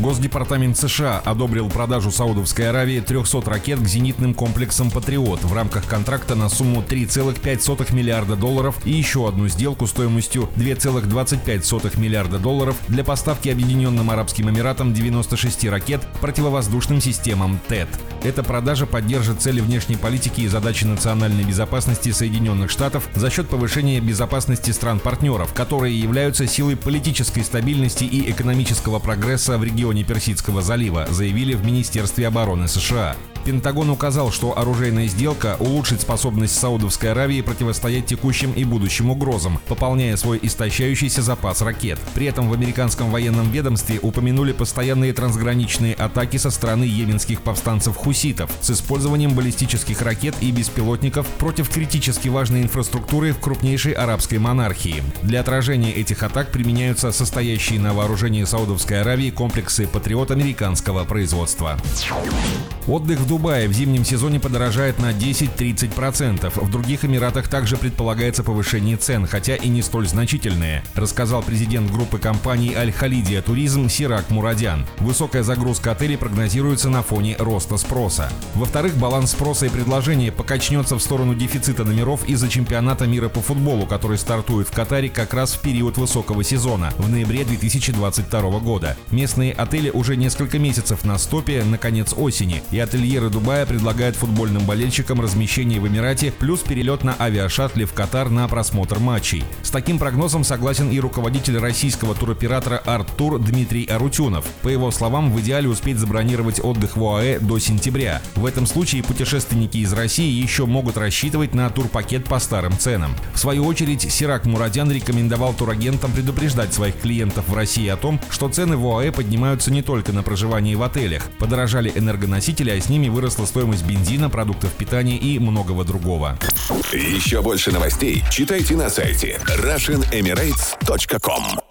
Госдепартамент США одобрил продажу Саудовской Аравии 300 ракет к зенитным комплексам «Патриот» в рамках контракта на сумму 3,5 миллиарда долларов и еще одну сделку стоимостью 2,25 миллиарда долларов для поставки Объединенным Арабским Эмиратам 96 ракет противовоздушным системам ТЭТ. Эта продажа поддержит цели внешней политики и задачи национальной безопасности Соединенных Штатов за счет повышения безопасности стран-партнеров, которые являются силой политической стабильности и экономического прогресса в регионе Персидского залива, заявили в Министерстве обороны США. Пентагон указал, что оружейная сделка улучшит способность Саудовской Аравии противостоять текущим и будущим угрозам, пополняя свой истощающийся запас ракет. При этом в американском военном ведомстве упомянули постоянные трансграничные атаки со стороны йеменских повстанцев-хуситов с использованием баллистических ракет и беспилотников против критически важной инфраструктуры в крупнейшей арабской монархии. Для отражения этих атак применяются состоящие на вооружении Саудовской Аравии комплексы «Патриот» американского производства. Отдых в Дубае в зимнем сезоне подорожает на 10-30%. В других Эмиратах также предполагается повышение цен, хотя и не столь значительное, рассказал президент группы компаний Аль-Халидия Туризм Сирак Мурадян. Высокая загрузка отелей прогнозируется на фоне роста спроса. Во-вторых, баланс спроса и предложения покачнется в сторону дефицита номеров из-за чемпионата мира по футболу, который стартует в Катаре как раз в период высокого сезона, в ноябре 2022 года. Местные отели уже несколько месяцев на стопе на конец осени, и отельеры Дубая предлагают футбольным болельщикам размещение в Эмирате плюс перелет на авиашаттле в Катар на просмотр матчей. С таким прогнозом согласен и руководитель российского туроператора «Арт-Тур» Дмитрий Арутюнов. По его словам, в идеале успеть забронировать отдых в ОАЭ до сентября. В этом случае путешественники из России еще могут рассчитывать на турпакет по старым ценам. В свою очередь, Сирак Мурадян рекомендовал турагентам предупреждать своих клиентов в России о том, что цены в ОАЭ поднимаются не только на проживание в отелях. Подорожали энергоносители а с ними выросла стоимость бензина, продуктов питания и многого другого. Еще больше новостей читайте на сайте RussianEmirates.com